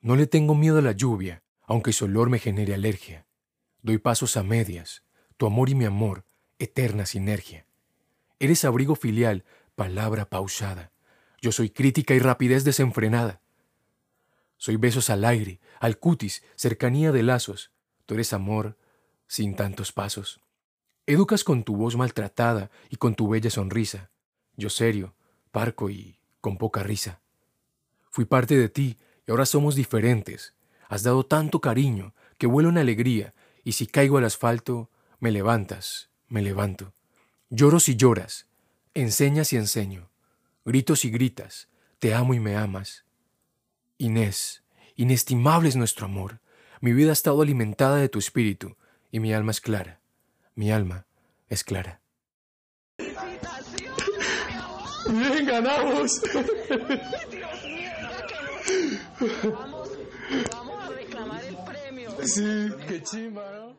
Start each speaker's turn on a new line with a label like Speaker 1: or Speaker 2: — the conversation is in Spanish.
Speaker 1: No le tengo miedo a la lluvia, aunque su olor me genere alergia. Doy pasos a medias, tu amor y mi amor, eterna sinergia. Eres abrigo filial, palabra pausada. Yo soy crítica y rapidez desenfrenada. Soy besos al aire, al cutis, cercanía de lazos. Tú eres amor sin tantos pasos. Educas con tu voz maltratada y con tu bella sonrisa. Yo serio, parco y con poca risa. Fui parte de ti y ahora somos diferentes. Has dado tanto cariño que vuelo en alegría y si caigo al asfalto, me levantas, me levanto. Lloro si lloras, enseñas y enseño. Gritos y gritas, te amo y me amas. Inés, inestimable es nuestro amor. Mi vida ha estado alimentada de tu espíritu y mi alma es clara. Mi alma es clara.
Speaker 2: Bien, ganamos.
Speaker 3: Vamos, vamos a reclamar el premio.
Speaker 2: Sí, qué chimba, ¿no?